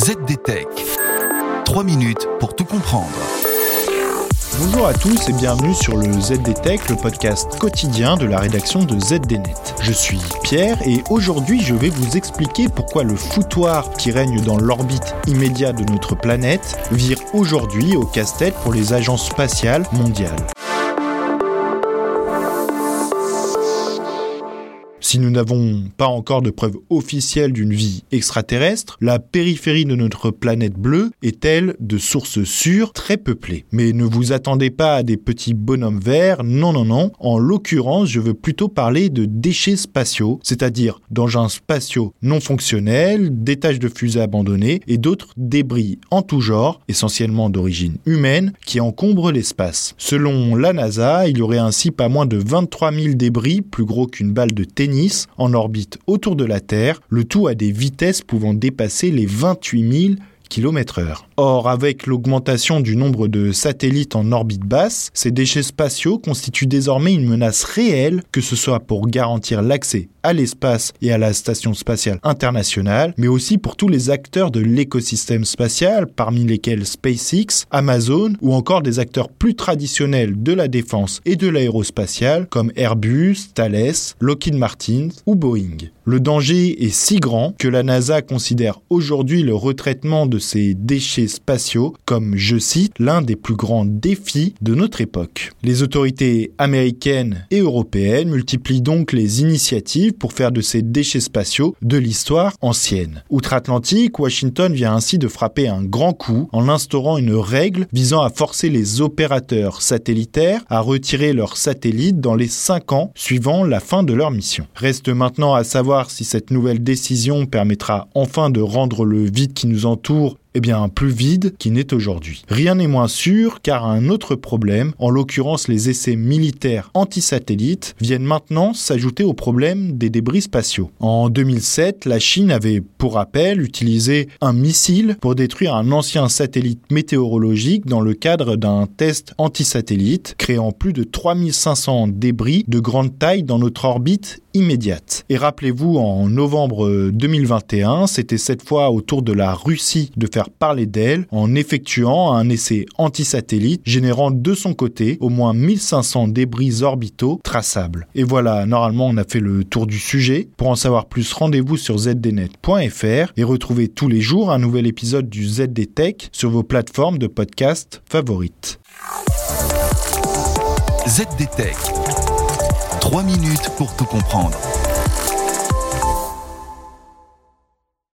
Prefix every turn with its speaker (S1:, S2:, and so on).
S1: ZDTech. 3 minutes pour tout comprendre.
S2: Bonjour à tous et bienvenue sur le ZDTech, le podcast quotidien de la rédaction de ZDNet. Je suis Pierre et aujourd'hui je vais vous expliquer pourquoi le foutoir qui règne dans l'orbite immédiate de notre planète vire aujourd'hui au casse-tête pour les agences spatiales mondiales. Si nous n'avons pas encore de preuves officielles d'une vie extraterrestre, la périphérie de notre planète bleue est elle de sources sûres très peuplée. Mais ne vous attendez pas à des petits bonhommes verts, non non non. En l'occurrence, je veux plutôt parler de déchets spatiaux, c'est-à-dire d'engins spatiaux non fonctionnels, d'étages de fusées abandonnés et d'autres débris en tout genre, essentiellement d'origine humaine, qui encombrent l'espace. Selon la NASA, il y aurait ainsi pas moins de 23 000 débris, plus gros qu'une balle de tennis en orbite autour de la Terre, le tout à des vitesses pouvant dépasser les 28 000 Or, avec l'augmentation du nombre de satellites en orbite basse, ces déchets spatiaux constituent désormais une menace réelle, que ce soit pour garantir l'accès à l'espace et à la station spatiale internationale, mais aussi pour tous les acteurs de l'écosystème spatial, parmi lesquels SpaceX, Amazon ou encore des acteurs plus traditionnels de la défense et de l'aérospatiale comme Airbus, Thales, Lockheed Martin ou Boeing. Le danger est si grand que la NASA considère aujourd'hui le retraitement de ces déchets spatiaux comme, je cite, l'un des plus grands défis de notre époque. Les autorités américaines et européennes multiplient donc les initiatives pour faire de ces déchets spatiaux de l'histoire ancienne. Outre-Atlantique, Washington vient ainsi de frapper un grand coup en instaurant une règle visant à forcer les opérateurs satellitaires à retirer leurs satellites dans les 5 ans suivant la fin de leur mission. Reste maintenant à savoir si cette nouvelle décision permettra enfin de rendre le vide qui nous entoure eh bien plus vide qu'il n'est aujourd'hui. Rien n'est moins sûr car un autre problème, en l'occurrence les essais militaires anti-satellites, viennent maintenant s'ajouter au problème des débris spatiaux. En 2007, la Chine avait, pour rappel, utilisé un missile pour détruire un ancien satellite météorologique dans le cadre d'un test anti-satellite, créant plus de 3500 débris de grande taille dans notre orbite immédiate. Et rappelez-vous, en novembre 2021, c'était cette fois au tour de la Russie de parler d'elle en effectuant un essai anti-satellite générant de son côté au moins 1500 débris orbitaux traçables. Et voilà, normalement on a fait le tour du sujet. Pour en savoir plus, rendez-vous sur zdnet.fr et retrouvez tous les jours un nouvel épisode du ZD Tech sur vos plateformes de podcast favorites.
S1: ZD Tech. 3 minutes pour tout comprendre.